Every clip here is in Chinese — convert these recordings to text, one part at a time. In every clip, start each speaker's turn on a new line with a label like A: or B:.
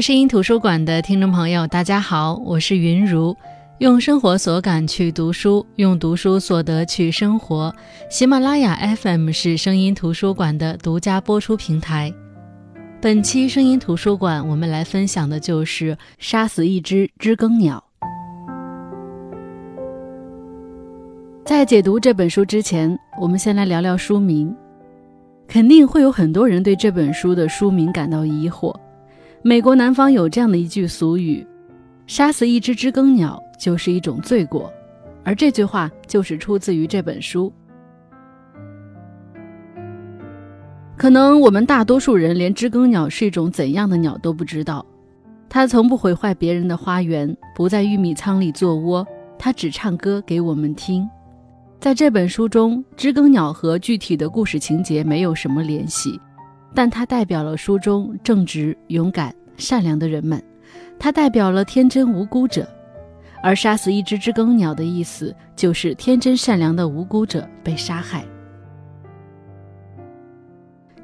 A: 声音图书馆的听众朋友，大家好，我是云如。用生活所感去读书，用读书所得去生活。喜马拉雅 FM 是声音图书馆的独家播出平台。本期声音图书馆，我们来分享的就是《杀死一只知更鸟》。在解读这本书之前，我们先来聊聊书名。肯定会有很多人对这本书的书名感到疑惑。美国南方有这样的一句俗语：“杀死一只知更鸟就是一种罪过。”而这句话就是出自于这本书。可能我们大多数人连知更鸟是一种怎样的鸟都不知道。它从不毁坏别人的花园，不在玉米仓里做窝，它只唱歌给我们听。在这本书中，知更鸟和具体的故事情节没有什么联系，但它代表了书中正直、勇敢、善良的人们，它代表了天真无辜者。而杀死一只知更鸟的意思，就是天真善良的无辜者被杀害。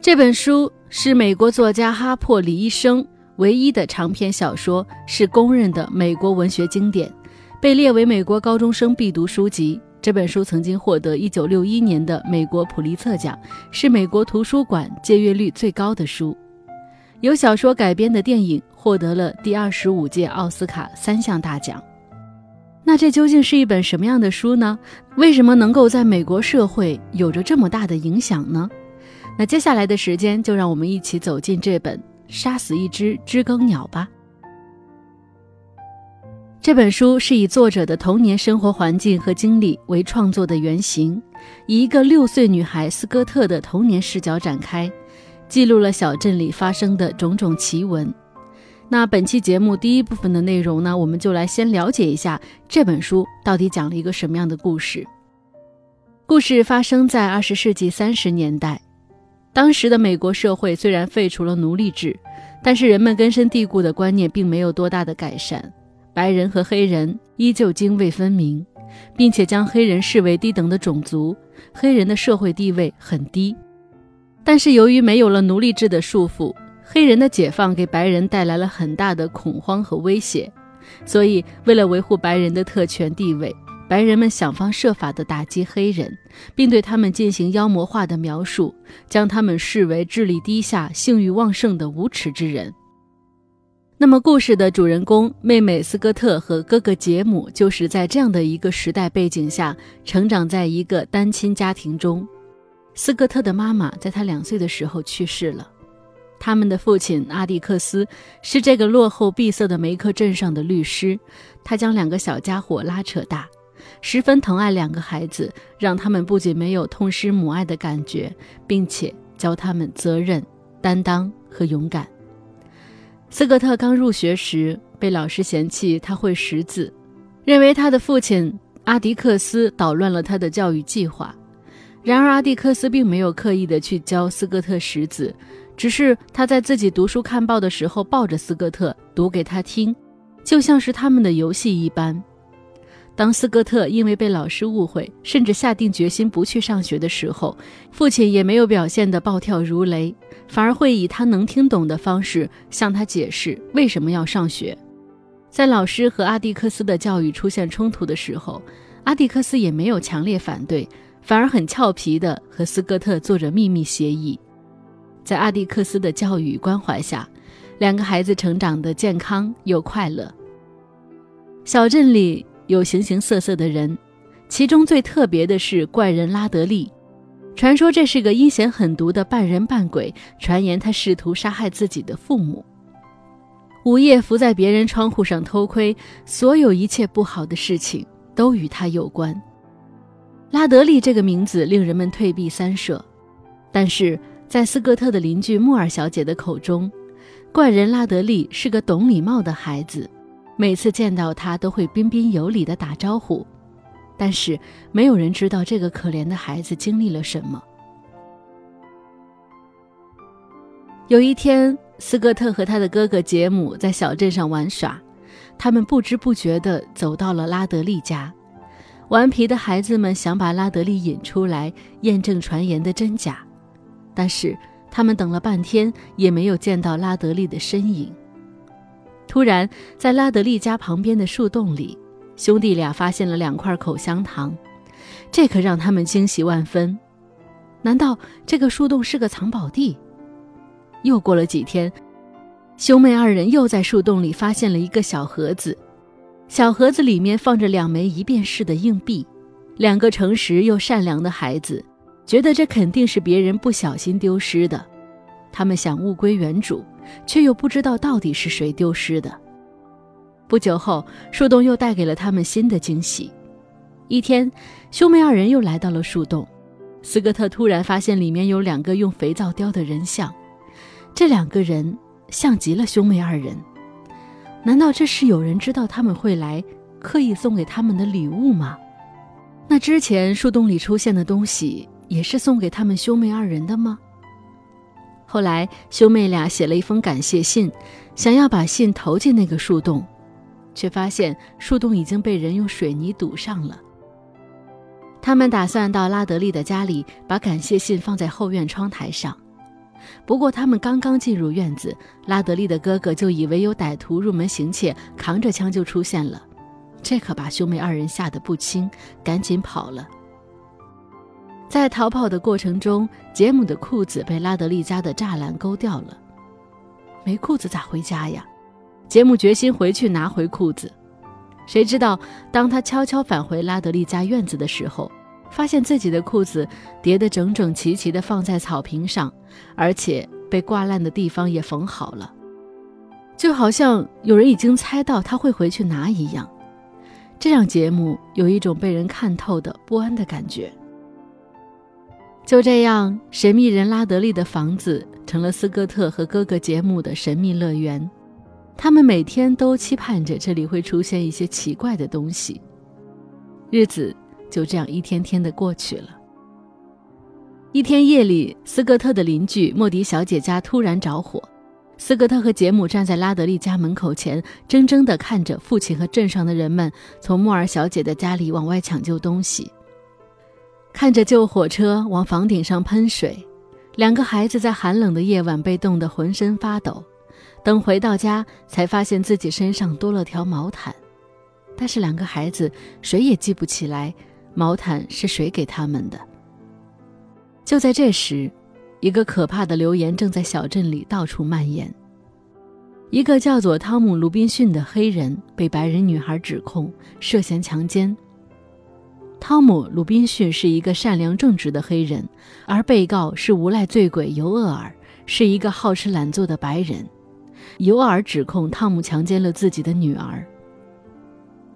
A: 这本书是美国作家哈珀·李医生唯一的长篇小说，是公认的美国文学经典，被列为美国高中生必读书籍。这本书曾经获得1961年的美国普利策奖，是美国图书馆借阅率最高的书。由小说改编的电影获得了第二十五届奥斯卡三项大奖。那这究竟是一本什么样的书呢？为什么能够在美国社会有着这么大的影响呢？那接下来的时间，就让我们一起走进这本《杀死一只知更鸟》吧。这本书是以作者的童年生活环境和经历为创作的原型，以一个六岁女孩斯科特的童年视角展开，记录了小镇里发生的种种奇闻。那本期节目第一部分的内容呢，我们就来先了解一下这本书到底讲了一个什么样的故事。故事发生在二十世纪三十年代，当时的美国社会虽然废除了奴隶制，但是人们根深蒂固的观念并没有多大的改善。白人和黑人依旧泾渭分明，并且将黑人视为低等的种族，黑人的社会地位很低。但是由于没有了奴隶制的束缚，黑人的解放给白人带来了很大的恐慌和威胁，所以为了维护白人的特权地位，白人们想方设法地打击黑人，并对他们进行妖魔化的描述，将他们视为智力低下、性欲旺盛的无耻之人。那么，故事的主人公妹妹斯科特和哥哥杰姆，就是在这样的一个时代背景下成长在一个单亲家庭中。斯科特的妈妈在他两岁的时候去世了，他们的父亲阿蒂克斯是这个落后闭塞的梅克镇上的律师，他将两个小家伙拉扯大，十分疼爱两个孩子，让他们不仅没有痛失母爱的感觉，并且教他们责任、担当和勇敢。斯科特刚入学时被老师嫌弃他会识字，认为他的父亲阿迪克斯捣乱了他的教育计划。然而阿蒂克斯并没有刻意的去教斯科特识字，只是他在自己读书看报的时候抱着斯科特读给他听，就像是他们的游戏一般。当斯科特因为被老师误会，甚至下定决心不去上学的时候，父亲也没有表现得暴跳如雷，反而会以他能听懂的方式向他解释为什么要上学。在老师和阿蒂克斯的教育出现冲突的时候，阿蒂克斯也没有强烈反对，反而很俏皮地和斯科特做着秘密协议。在阿蒂克斯的教育关怀下，两个孩子成长得健康又快乐。小镇里。有形形色色的人，其中最特别的是怪人拉德利。传说这是个阴险狠毒的半人半鬼，传言他试图杀害自己的父母。午夜伏在别人窗户上偷窥，所有一切不好的事情都与他有关。拉德利这个名字令人们退避三舍，但是在斯科特的邻居穆尔小姐的口中，怪人拉德利是个懂礼貌的孩子。每次见到他都会彬彬有礼地打招呼，但是没有人知道这个可怜的孩子经历了什么。有一天，斯科特和他的哥哥杰姆在小镇上玩耍，他们不知不觉地走到了拉德利家。顽皮的孩子们想把拉德利引出来，验证传言的真假，但是他们等了半天也没有见到拉德利的身影。突然，在拉德利家旁边的树洞里，兄弟俩发现了两块口香糖，这可让他们惊喜万分。难道这个树洞是个藏宝地？又过了几天，兄妹二人又在树洞里发现了一个小盒子，小盒子里面放着两枚一便士的硬币。两个诚实又善良的孩子，觉得这肯定是别人不小心丢失的。他们想物归原主，却又不知道到底是谁丢失的。不久后，树洞又带给了他们新的惊喜。一天，兄妹二人又来到了树洞，斯科特突然发现里面有两个用肥皂雕的人像，这两个人像极了兄妹二人。难道这是有人知道他们会来，刻意送给他们的礼物吗？那之前树洞里出现的东西，也是送给他们兄妹二人的吗？后来，兄妹俩写了一封感谢信，想要把信投进那个树洞，却发现树洞已经被人用水泥堵上了。他们打算到拉德利的家里，把感谢信放在后院窗台上。不过，他们刚刚进入院子，拉德利的哥哥就以为有歹徒入门行窃，扛着枪就出现了，这可把兄妹二人吓得不轻，赶紧跑了。在逃跑的过程中，杰姆的裤子被拉德利家的栅栏勾掉了。没裤子咋回家呀？杰姆决心回去拿回裤子。谁知道，当他悄悄返回拉德利家院子的时候，发现自己的裤子叠得整整齐齐地放在草坪上，而且被挂烂的地方也缝好了，就好像有人已经猜到他会回去拿一样。这让杰姆有一种被人看透的不安的感觉。就这样，神秘人拉德利的房子成了斯科特和哥哥杰姆的神秘乐园。他们每天都期盼着这里会出现一些奇怪的东西。日子就这样一天天的过去了。一天夜里，斯科特的邻居莫迪小姐家突然着火。斯科特和杰姆站在拉德利家门口前，怔怔地看着父亲和镇上的人们从莫尔小姐的家里往外抢救东西。看着救火车往房顶上喷水，两个孩子在寒冷的夜晚被冻得浑身发抖。等回到家，才发现自己身上多了条毛毯，但是两个孩子谁也记不起来毛毯是谁给他们的。就在这时，一个可怕的流言正在小镇里到处蔓延：一个叫做汤姆·鲁滨逊的黑人被白人女孩指控涉嫌强奸。汤姆·鲁滨逊是一个善良正直的黑人，而被告是无赖醉鬼尤厄尔，是一个好吃懒做的白人。尤厄尔指控汤姆强奸了自己的女儿。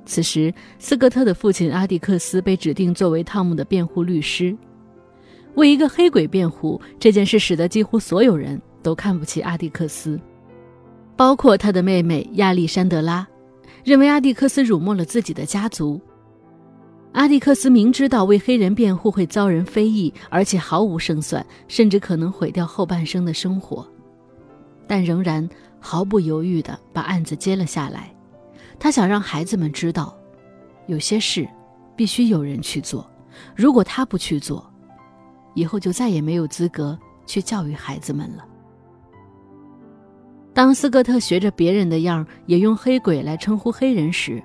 A: 此时，斯科特的父亲阿蒂克斯被指定作为汤姆的辩护律师。为一个黑鬼辩护这件事，使得几乎所有人都看不起阿蒂克斯，包括他的妹妹亚历山德拉，认为阿蒂克斯辱没了自己的家族。阿蒂克斯明知道为黑人辩护会遭人非议，而且毫无胜算，甚至可能毁掉后半生的生活，但仍然毫不犹豫地把案子接了下来。他想让孩子们知道，有些事必须有人去做，如果他不去做，以后就再也没有资格去教育孩子们了。当斯科特学着别人的样也用“黑鬼”来称呼黑人时，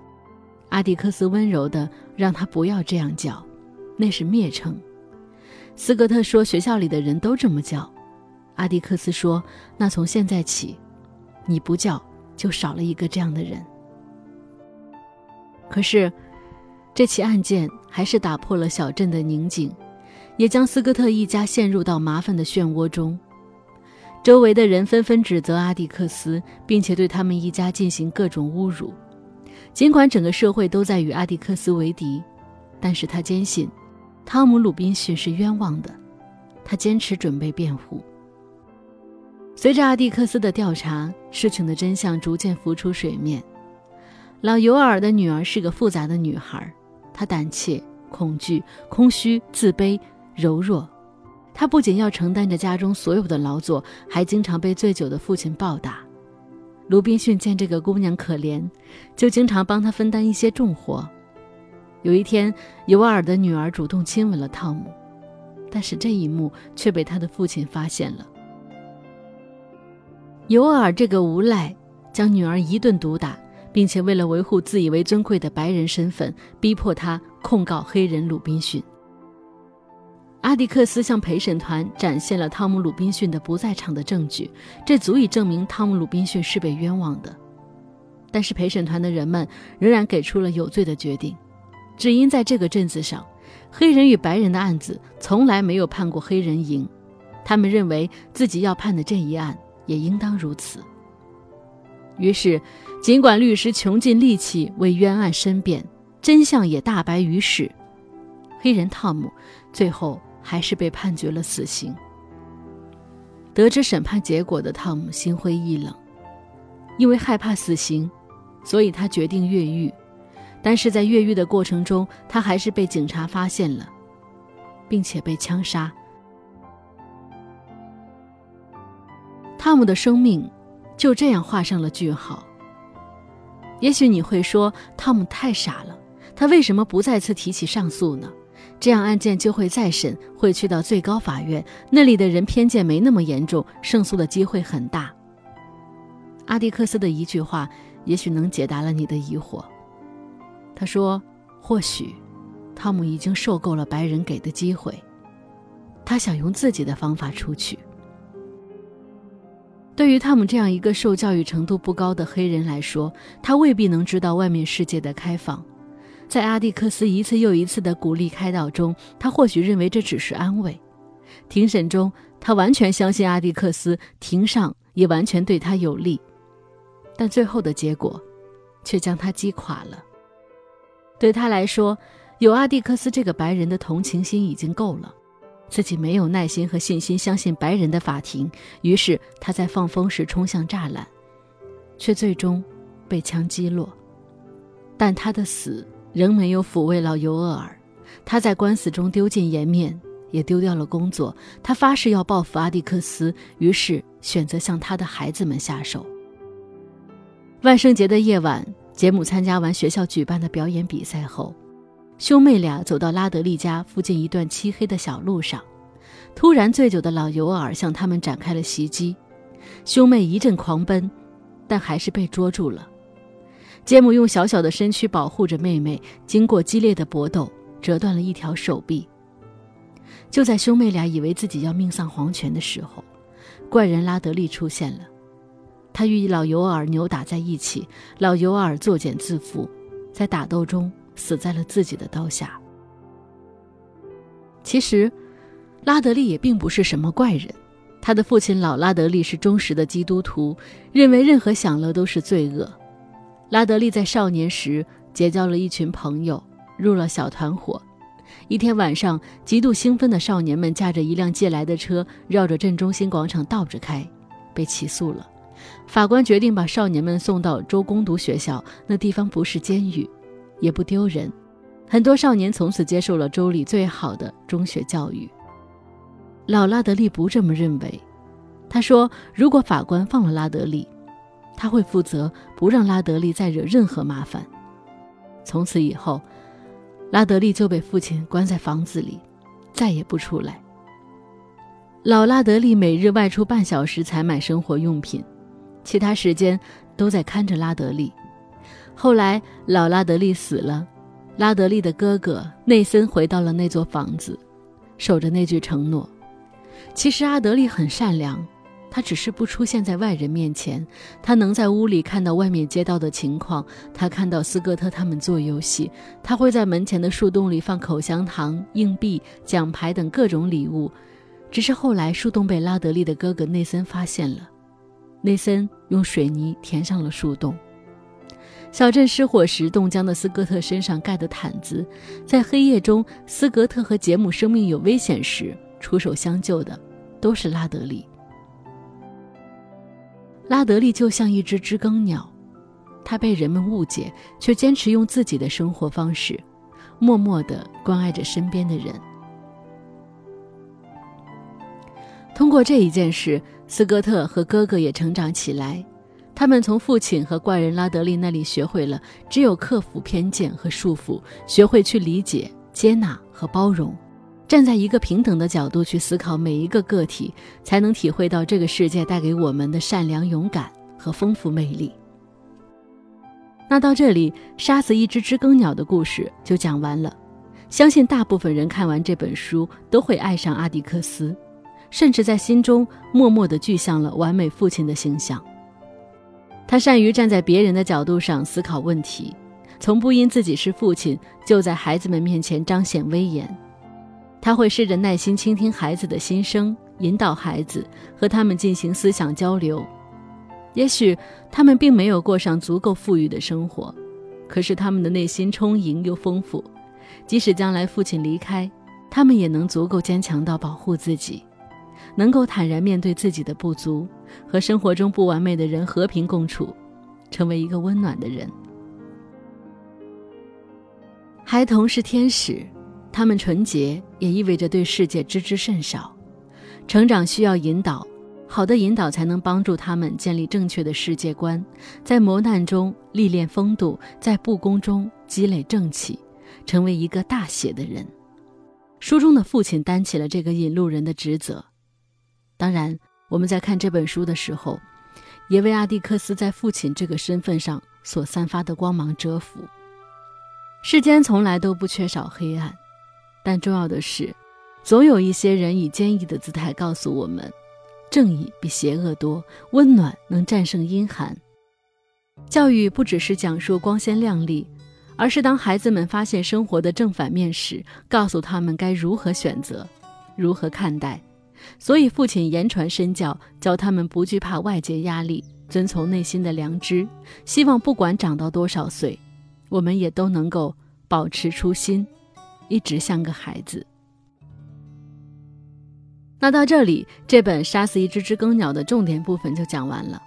A: 阿迪克斯温柔地让他不要这样叫，那是蔑称。斯科特说：“学校里的人都这么叫。”阿迪克斯说：“那从现在起，你不叫，就少了一个这样的人。”可是，这起案件还是打破了小镇的宁静，也将斯科特一家陷入到麻烦的漩涡中。周围的人纷纷指责阿迪克斯，并且对他们一家进行各种侮辱。尽管整个社会都在与阿迪克斯为敌，但是他坚信汤姆·鲁滨逊是冤枉的。他坚持准备辩护。随着阿迪克斯的调查，事情的真相逐渐浮出水面。老尤尔的女儿是个复杂的女孩，她胆怯、恐惧、空虚、自卑、柔弱。她不仅要承担着家中所有的劳作，还经常被醉酒的父亲暴打。卢宾逊见这个姑娘可怜，就经常帮她分担一些重活。有一天，尤尔的女儿主动亲吻了汤姆，但是这一幕却被他的父亲发现了。尤尔这个无赖，将女儿一顿毒打，并且为了维护自以为尊贵的白人身份，逼迫他控告黑人鲁滨逊。阿迪克斯向陪审团展现了汤姆·鲁滨逊的不在场的证据，这足以证明汤姆·鲁滨逊是被冤枉的。但是陪审团的人们仍然给出了有罪的决定，只因在这个镇子上，黑人与白人的案子从来没有判过黑人赢，他们认为自己要判的这一案也应当如此。于是，尽管律师穷尽力气为冤案申辩，真相也大白于世，黑人汤姆最后。还是被判决了死刑。得知审判结果的汤姆心灰意冷，因为害怕死刑，所以他决定越狱。但是在越狱的过程中，他还是被警察发现了，并且被枪杀。汤姆的生命就这样画上了句号。也许你会说，汤姆太傻了，他为什么不再次提起上诉呢？这样案件就会再审，会去到最高法院，那里的人偏见没那么严重，胜诉的机会很大。阿迪克斯的一句话，也许能解答了你的疑惑。他说：“或许，汤姆已经受够了白人给的机会，他想用自己的方法出去。”对于汤姆这样一个受教育程度不高的黑人来说，他未必能知道外面世界的开放。在阿蒂克斯一次又一次的鼓励开导中，他或许认为这只是安慰。庭审中，他完全相信阿蒂克斯，庭上也完全对他有利，但最后的结果，却将他击垮了。对他来说，有阿蒂克斯这个白人的同情心已经够了，自己没有耐心和信心相信白人的法庭，于是他在放风时冲向栅栏，却最终被枪击落。但他的死。仍没有抚慰老尤厄尔，他在官司中丢尽颜面，也丢掉了工作。他发誓要报复阿蒂克斯，于是选择向他的孩子们下手。万圣节的夜晚，杰姆参加完学校举办的表演比赛后，兄妹俩走到拉德利家附近一段漆黑的小路上，突然，醉酒的老尤尔向他们展开了袭击，兄妹一阵狂奔，但还是被捉住了。杰姆用小小的身躯保护着妹妹，经过激烈的搏斗，折断了一条手臂。就在兄妹俩以为自己要命丧黄泉的时候，怪人拉德利出现了。他与老尤尔扭打在一起，老尤尔作茧自缚，在打斗中死在了自己的刀下。其实，拉德利也并不是什么怪人，他的父亲老拉德利是忠实的基督徒，认为任何享乐都是罪恶。拉德利在少年时结交了一群朋友，入了小团伙。一天晚上，极度兴奋的少年们驾着一辆借来的车，绕着镇中心广场倒着开，被起诉了。法官决定把少年们送到州攻读学校，那地方不是监狱，也不丢人。很多少年从此接受了州里最好的中学教育。老拉德利不这么认为，他说：“如果法官放了拉德利。”他会负责不让拉德利再惹任何麻烦。从此以后，拉德利就被父亲关在房子里，再也不出来。老拉德利每日外出半小时采买生活用品，其他时间都在看着拉德利。后来，老拉德利死了，拉德利的哥哥内森回到了那座房子，守着那句承诺。其实阿德利很善良。他只是不出现在外人面前，他能在屋里看到外面街道的情况。他看到斯科特他们做游戏，他会在门前的树洞里放口香糖、硬币、奖牌等各种礼物。只是后来树洞被拉德利的哥哥内森发现了，内森用水泥填上了树洞。小镇失火时，冻僵的斯科特身上盖的毯子，在黑夜中，斯格特和杰姆生命有危险时出手相救的，都是拉德利。拉德利就像一只知更鸟，他被人们误解，却坚持用自己的生活方式，默默的关爱着身边的人。通过这一件事，斯科特和哥哥也成长起来。他们从父亲和怪人拉德利那里学会了，只有克服偏见和束缚，学会去理解、接纳和包容。站在一个平等的角度去思考每一个个体，才能体会到这个世界带给我们的善良、勇敢和丰富魅力。那到这里，杀死一只知更鸟的故事就讲完了。相信大部分人看完这本书都会爱上阿迪克斯，甚至在心中默默地具象了完美父亲的形象。他善于站在别人的角度上思考问题，从不因自己是父亲就在孩子们面前彰显威严。他会试着耐心倾听孩子的心声，引导孩子和他们进行思想交流。也许他们并没有过上足够富裕的生活，可是他们的内心充盈又丰富。即使将来父亲离开，他们也能足够坚强到保护自己，能够坦然面对自己的不足，和生活中不完美的人和平共处，成为一个温暖的人。孩童是天使，他们纯洁，也意味着对世界知之甚少。成长需要引导。好的引导才能帮助他们建立正确的世界观，在磨难中历练风度，在不公中积累正气，成为一个大写的人。书中的父亲担起了这个引路人的职责。当然，我们在看这本书的时候，也为阿蒂克斯在父亲这个身份上所散发的光芒折服。世间从来都不缺少黑暗，但重要的是，总有一些人以坚毅的姿态告诉我们。正义比邪恶多，温暖能战胜阴寒。教育不只是讲述光鲜亮丽，而是当孩子们发现生活的正反面时，告诉他们该如何选择，如何看待。所以，父亲言传身教，教他们不惧怕外界压力，遵从内心的良知。希望不管长到多少岁，我们也都能够保持初心，一直像个孩子。那到这里，这本《杀死一只知更鸟》的重点部分就讲完了。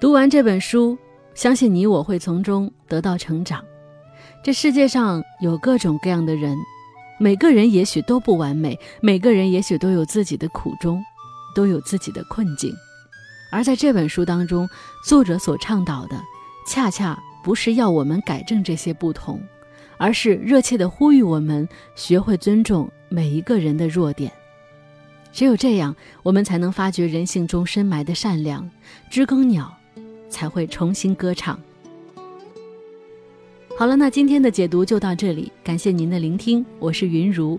A: 读完这本书，相信你我会从中得到成长。这世界上有各种各样的人，每个人也许都不完美，每个人也许都有自己的苦衷，都有自己的困境。而在这本书当中，作者所倡导的，恰恰不是要我们改正这些不同，而是热切地呼吁我们学会尊重每一个人的弱点。只有这样，我们才能发掘人性中深埋的善良，知更鸟才会重新歌唱。好了，那今天的解读就到这里，感谢您的聆听，我是云如。